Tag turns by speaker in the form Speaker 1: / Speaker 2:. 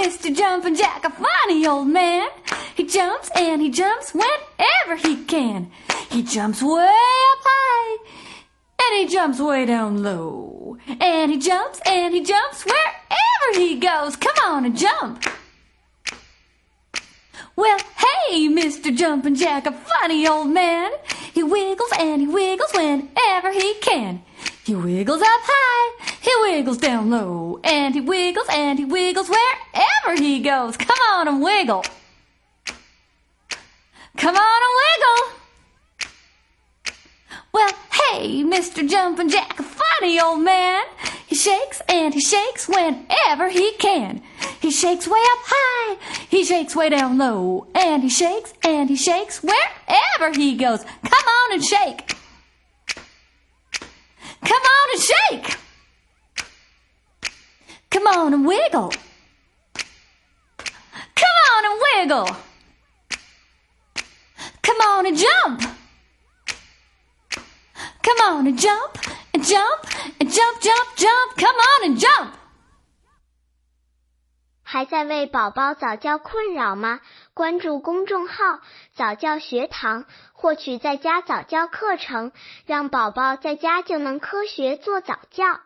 Speaker 1: Mr. Jumpin' Jack, a funny old man. He jumps and he jumps whenever he can. He jumps way up high and he jumps way down low. And he jumps and he jumps wherever he goes. Come on and jump. Well, hey, Mr. Jumpin' Jack, a funny old man. He wiggles and he wiggles whenever he can. He wiggles up high, wiggles down low, and he wiggles and he wiggles wherever he goes. Come on and wiggle. Come on and wiggle. Well, hey, Mr. Jumpin' Jack, a funny old man. He shakes and he shakes whenever he can. He shakes way up high, he shakes way down low, and he shakes and he shakes wherever he goes. Come on and shake. On and wiggle. Come on and wiggle. Come on and jump. Come on and jump and jump and jump, jump, jump. Come on and jump.
Speaker 2: 还在为宝宝早教困扰吗？关注公众号“早教学堂”，获取在家早教课程，让宝宝在家就能科学做早教。